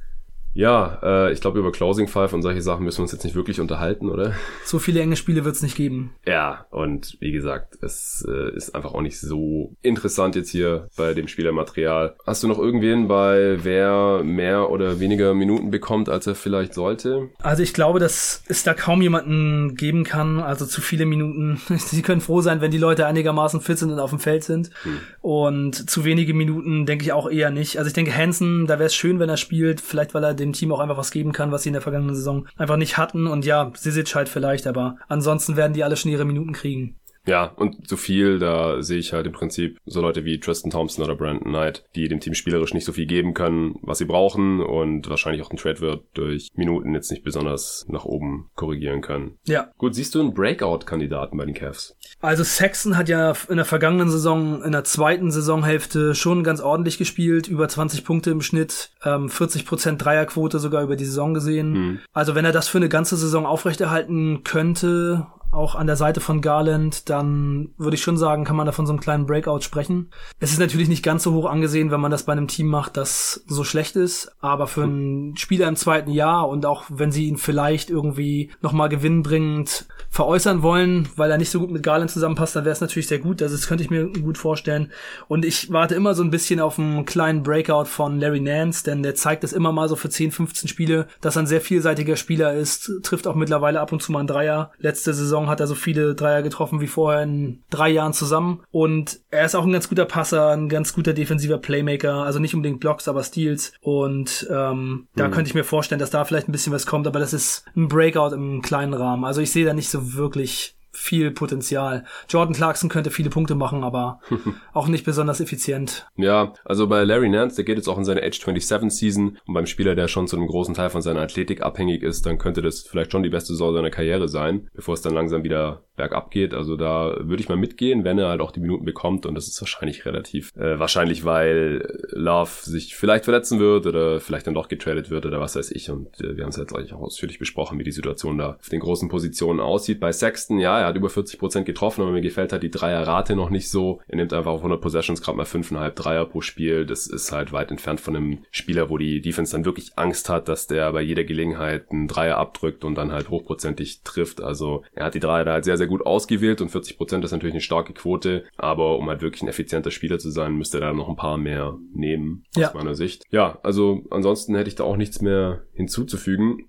ja, äh, ich glaube, über Closing Five und solche Sachen müssen wir uns jetzt nicht wirklich unterhalten, oder? So viele enge Spiele wird es nicht geben. Ja, und wie gesagt, es äh, ist einfach auch nicht so interessant jetzt hier bei dem Spielermaterial. Hast du noch irgendwen bei wer mehr oder weniger Minuten bekommt, als er vielleicht sollte? Also ich glaube, dass es da kaum jemanden geben kann, also zu viele Minuten. Sie können froh sein, wenn die Leute einigermaßen fit sind und auf dem Feld sind. Hm. Und zu wenige Minuten denke ich auch eher nicht. Also ich denke, Hansen, da wäre es schön, wenn er spielt, vielleicht weil er den dem Team auch einfach was geben kann, was sie in der vergangenen Saison einfach nicht hatten. Und ja, Sisic halt vielleicht, aber ansonsten werden die alle schon ihre Minuten kriegen. Ja, und so viel, da sehe ich halt im Prinzip so Leute wie Tristan Thompson oder Brandon Knight, die dem Team spielerisch nicht so viel geben können, was sie brauchen und wahrscheinlich auch ein Trade wird durch Minuten jetzt nicht besonders nach oben korrigieren können. Ja. Gut, siehst du einen Breakout-Kandidaten bei den Cavs? Also Saxon hat ja in der vergangenen Saison, in der zweiten Saisonhälfte schon ganz ordentlich gespielt, über 20 Punkte im Schnitt, ähm, 40% Dreierquote sogar über die Saison gesehen. Hm. Also wenn er das für eine ganze Saison aufrechterhalten könnte, auch an der Seite von Garland, dann würde ich schon sagen, kann man da von so einem kleinen Breakout sprechen. Es ist natürlich nicht ganz so hoch angesehen, wenn man das bei einem Team macht, das so schlecht ist, aber für einen Spieler im zweiten Jahr und auch wenn sie ihn vielleicht irgendwie nochmal gewinnbringend veräußern wollen, weil er nicht so gut mit Garland zusammenpasst, dann wäre es natürlich sehr gut. Also das könnte ich mir gut vorstellen. Und ich warte immer so ein bisschen auf einen kleinen Breakout von Larry Nance, denn der zeigt das immer mal so für 10, 15 Spiele, dass er ein sehr vielseitiger Spieler ist, trifft auch mittlerweile ab und zu mal einen Dreier. Letzte Saison Saison hat er so viele Dreier getroffen wie vorher in drei Jahren zusammen. Und er ist auch ein ganz guter Passer, ein ganz guter defensiver Playmaker. Also nicht unbedingt Blocks, aber Steals. Und ähm, da mhm. könnte ich mir vorstellen, dass da vielleicht ein bisschen was kommt. Aber das ist ein Breakout im kleinen Rahmen. Also ich sehe da nicht so wirklich viel Potenzial. Jordan Clarkson könnte viele Punkte machen, aber auch nicht besonders effizient. Ja, also bei Larry Nance, der geht jetzt auch in seine Age 27 Season und beim Spieler, der schon zu einem großen Teil von seiner Athletik abhängig ist, dann könnte das vielleicht schon die beste Saison seiner Karriere sein, bevor es dann langsam wieder bergab geht. Also da würde ich mal mitgehen, wenn er halt auch die Minuten bekommt und das ist wahrscheinlich relativ äh, wahrscheinlich, weil Love sich vielleicht verletzen wird oder vielleicht dann doch getradet wird oder was weiß ich und äh, wir haben es jetzt gleich auch ausführlich besprochen, wie die Situation da auf den großen Positionen aussieht. Bei Sexton, ja, er hat über 40 Prozent getroffen, aber mir gefällt halt die Dreierrate noch nicht so. Er nimmt einfach auf 100 Possessions gerade mal 5,5 Dreier pro Spiel. Das ist halt weit entfernt von einem Spieler, wo die Defense dann wirklich Angst hat, dass der bei jeder Gelegenheit einen Dreier abdrückt und dann halt hochprozentig trifft. Also er hat die Dreier da halt sehr, sehr gut ausgewählt und 40 Prozent ist natürlich eine starke Quote, aber um halt wirklich ein effizienter Spieler zu sein, müsste er da noch ein paar mehr nehmen, aus ja. meiner Sicht. Ja, also ansonsten hätte ich da auch nichts mehr hinzuzufügen.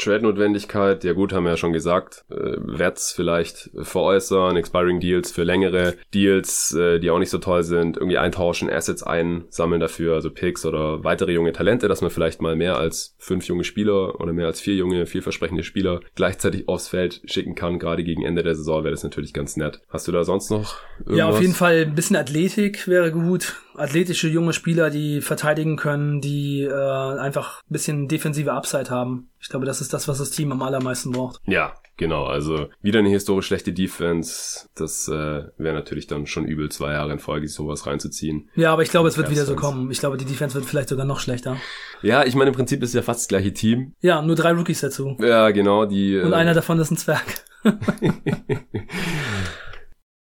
Trade-Notwendigkeit, ja gut, haben wir ja schon gesagt, äh, Werts vielleicht veräußern, Expiring Deals für längere Deals, äh, die auch nicht so toll sind, irgendwie eintauschen, Assets einsammeln dafür, also Picks oder weitere junge Talente, dass man vielleicht mal mehr als fünf junge Spieler oder mehr als vier junge, vielversprechende Spieler gleichzeitig aufs Feld schicken kann, gerade gegen Ende der Saison wäre das natürlich ganz nett. Hast du da sonst noch irgendwas? Ja, auf jeden Fall ein bisschen Athletik wäre gut. Athletische junge Spieler, die verteidigen können, die äh, einfach ein bisschen defensive Upside haben. Ich glaube, das ist das, was das Team am allermeisten braucht. Ja, genau. Also wieder eine historisch schlechte Defense. Das äh, wäre natürlich dann schon übel, zwei Jahre in Folge sowas reinzuziehen. Ja, aber ich glaube, es wird wieder so kommen. Ich glaube, die Defense wird vielleicht sogar noch schlechter. Ja, ich meine, im Prinzip ist ja fast das gleiche Team. Ja, nur drei Rookies dazu. Ja, genau. Die, Und äh, einer davon ist ein Zwerg.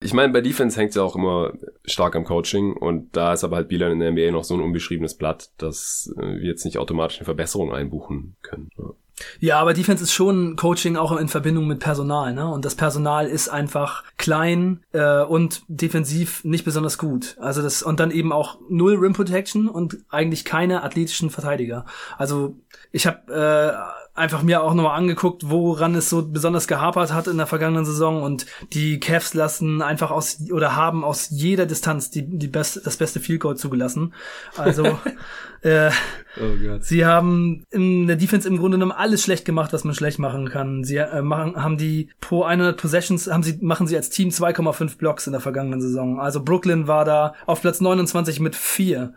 Ich meine, bei Defense hängt ja auch immer stark am Coaching und da ist aber halt Bieler in der NBA noch so ein unbeschriebenes Blatt, dass äh, wir jetzt nicht automatisch eine Verbesserung einbuchen können. Ja. Ja, aber Defense ist schon Coaching auch in Verbindung mit Personal, ne? Und das Personal ist einfach klein äh, und defensiv nicht besonders gut. Also das und dann eben auch null Rim Protection und eigentlich keine athletischen Verteidiger. Also ich habe äh, einfach mir auch nochmal angeguckt, woran es so besonders gehapert hat in der vergangenen Saison und die Cavs lassen einfach aus oder haben aus jeder Distanz die, die beste, das beste Field Goal zugelassen. Also äh, oh sie haben in der Defense im Grunde genommen alles schlecht gemacht, was man schlecht machen kann. Sie äh, machen, haben die pro 100 Possessions haben sie machen sie als Team 2,5 Blocks in der vergangenen Saison. Also Brooklyn war da auf Platz 29 mit 4.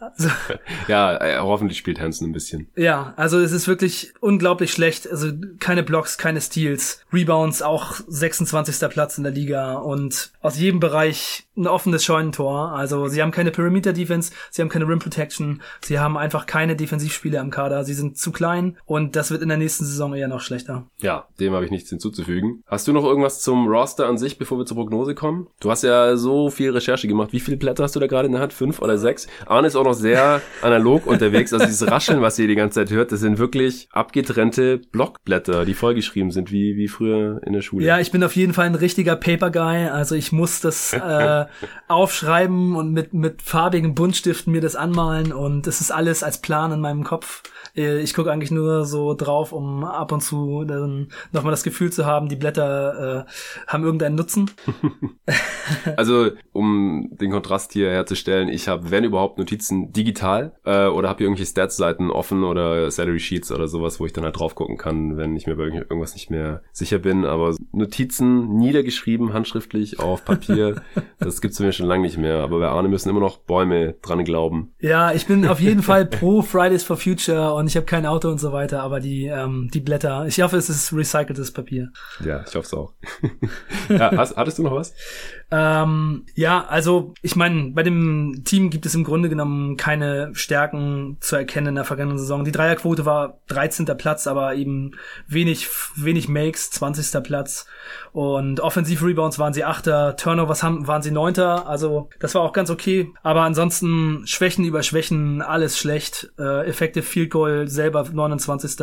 Also, ja, äh, hoffentlich spielt Hansen ein bisschen. Ja, also es ist wirklich unglaublich schlecht. Also keine Blocks, keine Steals. Rebounds auch 26. Platz in der Liga und aus jedem Bereich ein offenes Scheunentor. Also sie haben keine Perimeter Defense, sie haben keine Rim Protection, sie haben einfach keine Defensivspiele am Kader. Sie sind zu klein und das wird in der nächsten Saison eher noch schlechter. Ja, dem habe ich nichts hinzuzufügen. Hast du noch irgendwas zum Roster an sich, bevor wir zur Prognose kommen? Du hast ja so viel Recherche gemacht. Wie viele Blätter hast du da gerade in der Hand? Fünf oder sechs? Arne ist auch noch sehr analog unterwegs. Also dieses Rascheln, was ihr die ganze Zeit hört, das sind wirklich abgetrennte Blockblätter, die vollgeschrieben sind, wie, wie früher in der Schule. Ja, ich bin auf jeden Fall ein richtiger Paper Guy. Also ich muss das äh, aufschreiben und mit, mit farbigen Buntstiften mir das anmalen und es ist alles als Plan in meinem Kopf. Äh, ich gucke eigentlich nur so drauf, um ab und zu dann nochmal das Gefühl zu haben, die Blätter äh, haben irgendeinen Nutzen. also, um den Kontrast hier herzustellen, ich habe, wenn überhaupt, Notizen digital äh, oder habe hier irgendwelche Stats-Seiten offen oder Salary Sheets oder sowas, wo ich dann halt drauf gucken kann, wenn ich mir bei irgendwas nicht mehr sicher bin. Aber Notizen niedergeschrieben, handschriftlich auf Papier, das gibt's mir schon lange nicht mehr. Aber bei Arne müssen immer noch Bäume dran glauben. Ja, ich bin auf jeden Fall pro Fridays for Future und ich habe kein Auto und so weiter, aber die, ähm, die Blätter, ich hoffe, es ist recyceltes Papier. Ja, ich hoffe es auch. ja, hast, hattest du noch was? Ähm, ja, also ich meine, bei dem Team gibt es im Grunde genommen keine Stärken zu erkennen in der vergangenen Saison. Die Dreierquote war 13. Platz, aber eben wenig, wenig Makes, 20. Platz. Und Offensiv Rebounds waren sie Achter, Turnovers haben, waren sie 9. Neunter, also das war auch ganz okay. Aber ansonsten Schwächen über Schwächen, alles schlecht. Äh, Effective Field Goal selber 29.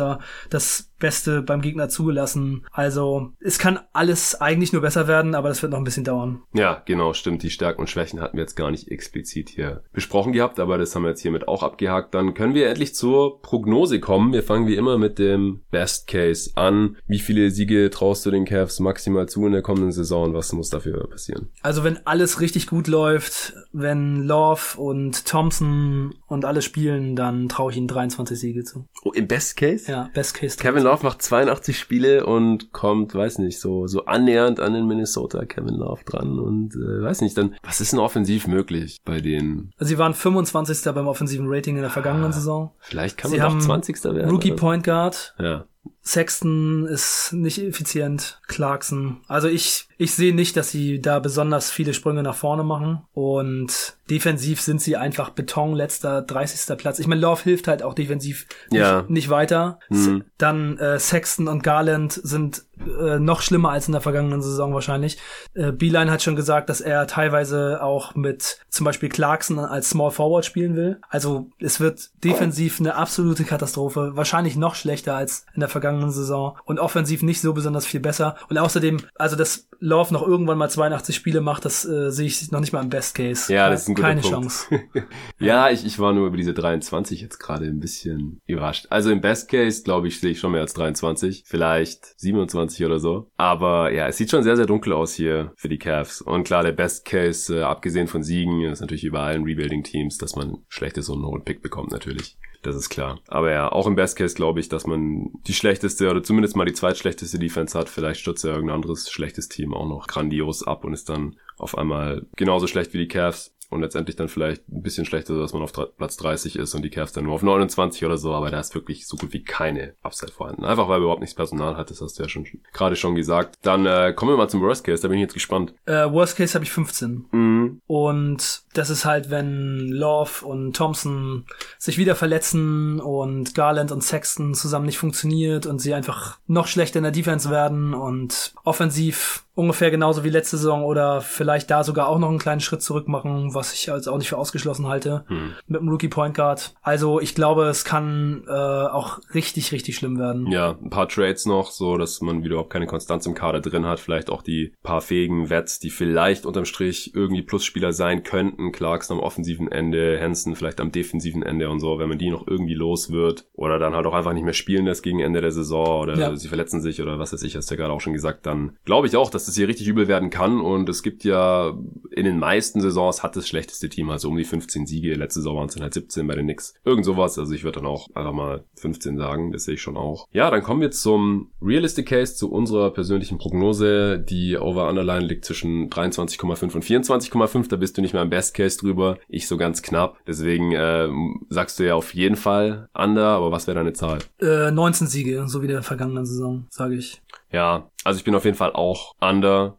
Das Beste beim Gegner zugelassen. Also es kann alles eigentlich nur besser werden, aber das wird noch ein bisschen dauern. Genau, stimmt. Die Stärken und Schwächen hatten wir jetzt gar nicht explizit hier besprochen gehabt, aber das haben wir jetzt hiermit auch abgehakt. Dann können wir endlich zur Prognose kommen. Wir fangen wie immer mit dem Best Case an. Wie viele Siege traust du den Cavs maximal zu in der kommenden Saison? Was muss dafür passieren? Also wenn alles richtig gut läuft, wenn Love und Thompson und alle spielen, dann traue ich ihnen 23 Siege zu. Oh, im Best Case? Ja, Best Case. Kevin Love macht 82 Spiele und kommt, weiß nicht, so so annähernd an den Minnesota Kevin Love dran und äh, weiß nicht, dann was ist denn offensiv möglich bei denen? Also sie waren 25. beim offensiven Rating in der vergangenen ah, Saison. Vielleicht kann man sie auch 20. werden. Rookie Point Guard. Ja. Sexton ist nicht effizient. Clarkson. Also ich, ich sehe nicht, dass sie da besonders viele Sprünge nach vorne machen. Und defensiv sind sie einfach Beton, letzter, 30. Platz. Ich meine, Love hilft halt auch defensiv nicht, ja. nicht weiter. Mhm. Dann äh, Sexton und Garland sind äh, noch schlimmer als in der vergangenen Saison wahrscheinlich. Äh, Beeline hat schon gesagt, dass er teilweise auch mit zum Beispiel Clarkson als Small Forward spielen will. Also es wird defensiv eine absolute Katastrophe. Wahrscheinlich noch schlechter als in der vergangenen Saison. Und offensiv nicht so besonders viel besser. Und außerdem, also dass Love noch irgendwann mal 82 Spiele macht, das äh, sehe ich noch nicht mal im Best Case. Ja, das ist ein guter Keine Punkt. Chance. ja, ich, ich war nur über diese 23 jetzt gerade ein bisschen überrascht. Also im Best Case, glaube ich, sehe ich schon mehr als 23. Vielleicht 27 oder so. Aber ja, es sieht schon sehr, sehr dunkel aus hier für die Cavs. Und klar, der Best Case, äh, abgesehen von Siegen, ist natürlich überall in Rebuilding-Teams, dass man schlechtes und einen hohen Pick bekommt natürlich. Das ist klar. Aber ja, auch im Best Case glaube ich, dass man die schlechteste oder zumindest mal die zweitschlechteste Defense hat. Vielleicht stürzt ja irgendein anderes schlechtes Team auch noch grandios ab und ist dann auf einmal genauso schlecht wie die Cavs und letztendlich dann vielleicht ein bisschen schlechter, dass man auf Platz 30 ist und die Cavs dann nur auf 29 oder so, aber da ist wirklich so gut wie keine Upside vorhanden. Einfach weil überhaupt nichts Personal hat, das hast du ja schon gerade schon gesagt. Dann äh, kommen wir mal zum Worst Case, da bin ich jetzt gespannt. Äh, Worst Case habe ich 15. Mhm. Und das ist halt, wenn Love und Thompson sich wieder verletzen und Garland und Sexton zusammen nicht funktioniert und sie einfach noch schlechter in der Defense werden und offensiv ungefähr genauso wie letzte Saison oder vielleicht da sogar auch noch einen kleinen Schritt zurück machen, was ich als auch nicht für ausgeschlossen halte hm. mit dem Rookie Point Guard. Also ich glaube, es kann äh, auch richtig, richtig schlimm werden. Ja, ein paar Trades noch, so dass man wieder überhaupt keine Konstanz im Kader drin hat. Vielleicht auch die paar fähigen Wets, die vielleicht unterm Strich irgendwie Plusspieler sein könnten. Clarkson am offensiven Ende, Hansen vielleicht am defensiven Ende und so, wenn man die noch irgendwie los wird. Oder dann halt auch einfach nicht mehr spielen lässt gegen Ende der Saison oder ja. sie verletzen sich oder was weiß ich, hast du ja gerade auch schon gesagt, dann glaube ich auch, dass das hier richtig übel werden kann. Und es gibt ja in den meisten Saisons hat das schlechteste Team, also um die 15 Siege. Letzte Saison waren es halt 17 bei den Knicks. Irgend sowas. Also ich würde dann auch einfach mal 15 sagen. Das sehe ich schon auch. Ja, dann kommen wir zum Realistic Case, zu unserer persönlichen Prognose. Die Over-Underline liegt zwischen 23,5 und 24,5. Da bist du nicht mehr im Best Case drüber. Ich so ganz knapp. Deswegen äh, sagst du ja auf jeden Fall Under. Aber was wäre deine Zahl? Äh, 19 Siege, so wie der vergangenen Saison, sage ich. Ja, also ich bin auf jeden Fall auch under.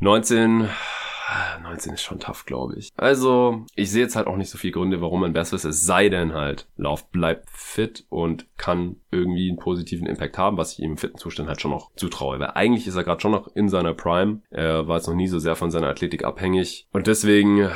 19, 19 ist schon tough, glaube ich. Also, ich sehe jetzt halt auch nicht so viele Gründe, warum man besser ist, es sei denn halt, Lauf bleibt fit und kann irgendwie einen positiven Impact haben, was ich ihm im fitten Zustand halt schon noch zutraue. Weil eigentlich ist er gerade schon noch in seiner Prime. Er war jetzt noch nie so sehr von seiner Athletik abhängig. Und deswegen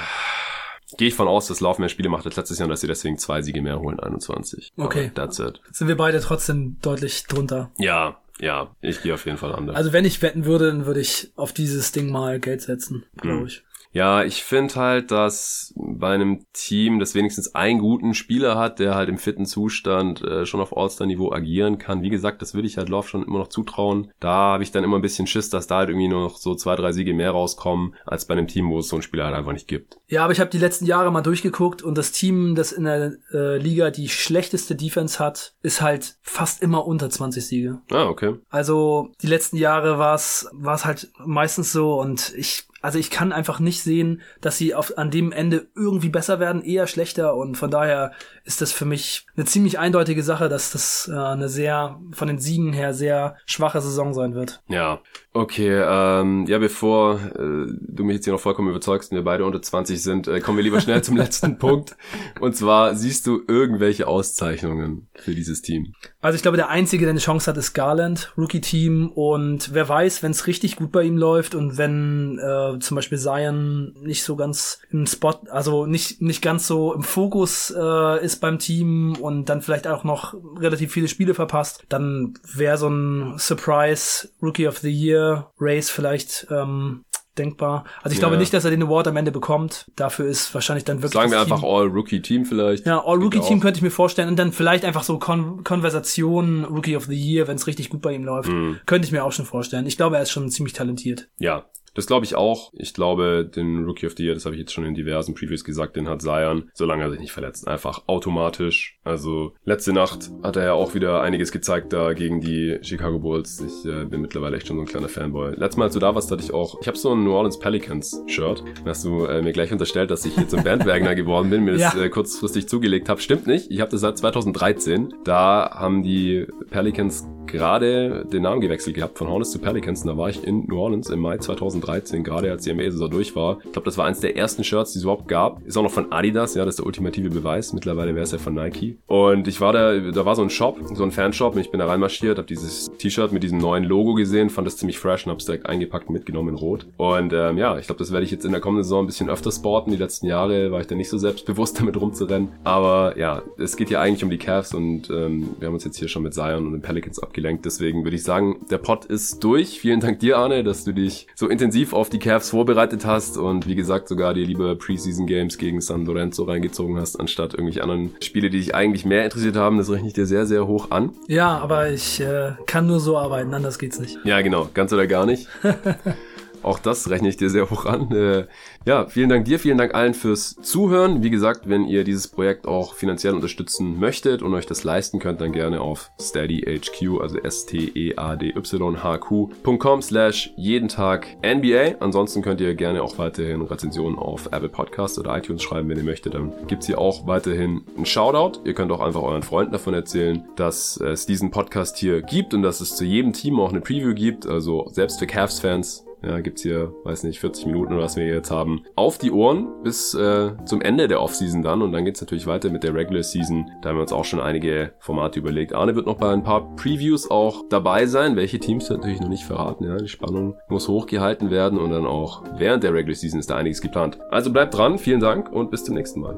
gehe ich von aus, dass Lauf mehr Spiele macht als letztes Jahr und dass sie deswegen zwei Siege mehr holen, 21. Okay. Aber that's it. Sind wir beide trotzdem deutlich drunter. Ja, ja, ich gehe auf jeden Fall an. Also wenn ich wetten würde, dann würde ich auf dieses Ding mal Geld setzen, glaube hm. ich. Ja, ich finde halt, dass bei einem Team, das wenigstens einen guten Spieler hat, der halt im fitten Zustand äh, schon auf All-Star-Niveau agieren kann. Wie gesagt, das würde ich halt Love schon immer noch zutrauen. Da habe ich dann immer ein bisschen Schiss, dass da halt irgendwie nur noch so zwei, drei Siege mehr rauskommen, als bei einem Team, wo es so einen Spieler halt einfach nicht gibt. Ja, aber ich habe die letzten Jahre mal durchgeguckt und das Team, das in der äh, Liga die schlechteste Defense hat, ist halt fast immer unter 20 Siege. Ah, okay. Also die letzten Jahre war es halt meistens so und ich also ich kann einfach nicht sehen, dass sie auf, an dem Ende irgendwie besser werden, eher schlechter. Und von daher ist das für mich eine ziemlich eindeutige Sache, dass das äh, eine sehr, von den Siegen her, sehr schwache Saison sein wird. Ja, okay. Ähm, ja, bevor äh, du mich jetzt hier noch vollkommen überzeugst und wir beide unter 20 sind, äh, kommen wir lieber schnell zum letzten Punkt. Und zwar, siehst du irgendwelche Auszeichnungen für dieses Team? Also ich glaube, der Einzige, der eine Chance hat, ist Garland, Rookie-Team. Und wer weiß, wenn es richtig gut bei ihm läuft und wenn äh, da zum Beispiel Zion nicht so ganz im Spot, also nicht, nicht ganz so im Fokus äh, ist beim Team und dann vielleicht auch noch relativ viele Spiele verpasst, dann wäre so ein Surprise Rookie of the Year Race vielleicht ähm, denkbar. Also ich ja. glaube nicht, dass er den Award am Ende bekommt. Dafür ist wahrscheinlich dann wirklich. Sagen wir einfach All-Rookie-Team vielleicht. Ja, All-Rookie-Team könnte ich mir vorstellen. Und dann vielleicht einfach so Kon Konversation Rookie of the Year, wenn es richtig gut bei ihm läuft. Mhm. Könnte ich mir auch schon vorstellen. Ich glaube, er ist schon ziemlich talentiert. Ja, das glaube ich auch. Ich glaube, den Rookie of the Year, das habe ich jetzt schon in diversen Previews gesagt, den hat Zion, solange er sich nicht verletzt, einfach automatisch. Also letzte Nacht hat er ja auch wieder einiges gezeigt da gegen die Chicago Bulls. Ich äh, bin mittlerweile echt schon so ein kleiner Fanboy. Letztes Mal, als du da warst, hatte ich auch, ich habe so ein New Orleans Pelicans Shirt. Dann hast du äh, mir gleich unterstellt, dass ich hier zum Bandwagoner geworden bin, mir ja. das äh, kurzfristig zugelegt habe. Stimmt nicht. Ich habe das seit 2013. Da haben die Pelicans gerade den Namen gewechselt gehabt von Hornets zu Pelicans. Und da war ich in New Orleans im Mai 2013, gerade als die NBA-Saison durch war. Ich glaube, das war eins der ersten Shirts, die es überhaupt gab. Ist auch noch von Adidas, ja, das ist der ultimative Beweis. Mittlerweile wäre es ja von Nike. Und ich war da, da war so ein Shop, so ein Fanshop und ich bin da reinmarschiert, habe dieses T-Shirt mit diesem neuen Logo gesehen, fand das ziemlich fresh und hab's direkt eingepackt und mitgenommen in Rot. Und ähm, ja, ich glaube, das werde ich jetzt in der kommenden Saison ein bisschen öfter sporten. Die letzten Jahre war ich da nicht so selbstbewusst damit rumzurennen. Aber ja, es geht ja eigentlich um die Cavs und ähm, wir haben uns jetzt hier schon mit Zion und den Pelicans abgelenkt. Deswegen würde ich sagen, der Pod ist durch. Vielen Dank dir, Arne, dass du dich so intensiv auf die Cavs vorbereitet hast und wie gesagt sogar dir lieber Preseason Games gegen San Lorenzo reingezogen hast, anstatt irgendwelche anderen Spiele, die dich eigentlich mehr interessiert haben. Das rechne ich dir sehr, sehr hoch an. Ja, aber ich äh, kann nur so arbeiten, anders geht's nicht. Ja, genau, ganz oder gar nicht. Auch das rechne ich dir sehr hoch an. Äh, ja, vielen Dank dir, vielen Dank allen fürs Zuhören. Wie gesagt, wenn ihr dieses Projekt auch finanziell unterstützen möchtet und euch das leisten könnt, dann gerne auf steadyhq, also s-t-e-a-d-y-h-q.com slash jeden Tag NBA. Ansonsten könnt ihr gerne auch weiterhin Rezensionen auf Apple Podcast oder iTunes schreiben, wenn ihr möchtet. Dann gibt's hier auch weiterhin einen Shoutout. Ihr könnt auch einfach euren Freunden davon erzählen, dass es diesen Podcast hier gibt und dass es zu jedem Team auch eine Preview gibt. Also selbst für Cavs-Fans ja, gibt's hier, weiß nicht, 40 Minuten oder was wir jetzt haben, auf die Ohren bis äh, zum Ende der Offseason dann und dann geht's natürlich weiter mit der Regular Season. Da haben wir uns auch schon einige Formate überlegt. Arne wird noch bei ein paar Previews auch dabei sein. Welche Teams natürlich noch nicht verraten. Ja, die Spannung muss hochgehalten werden und dann auch während der Regular Season ist da einiges geplant. Also bleibt dran, vielen Dank und bis zum nächsten Mal.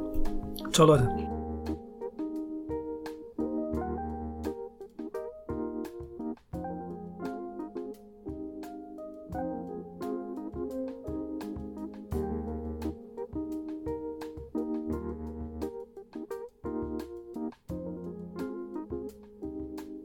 Ciao Leute.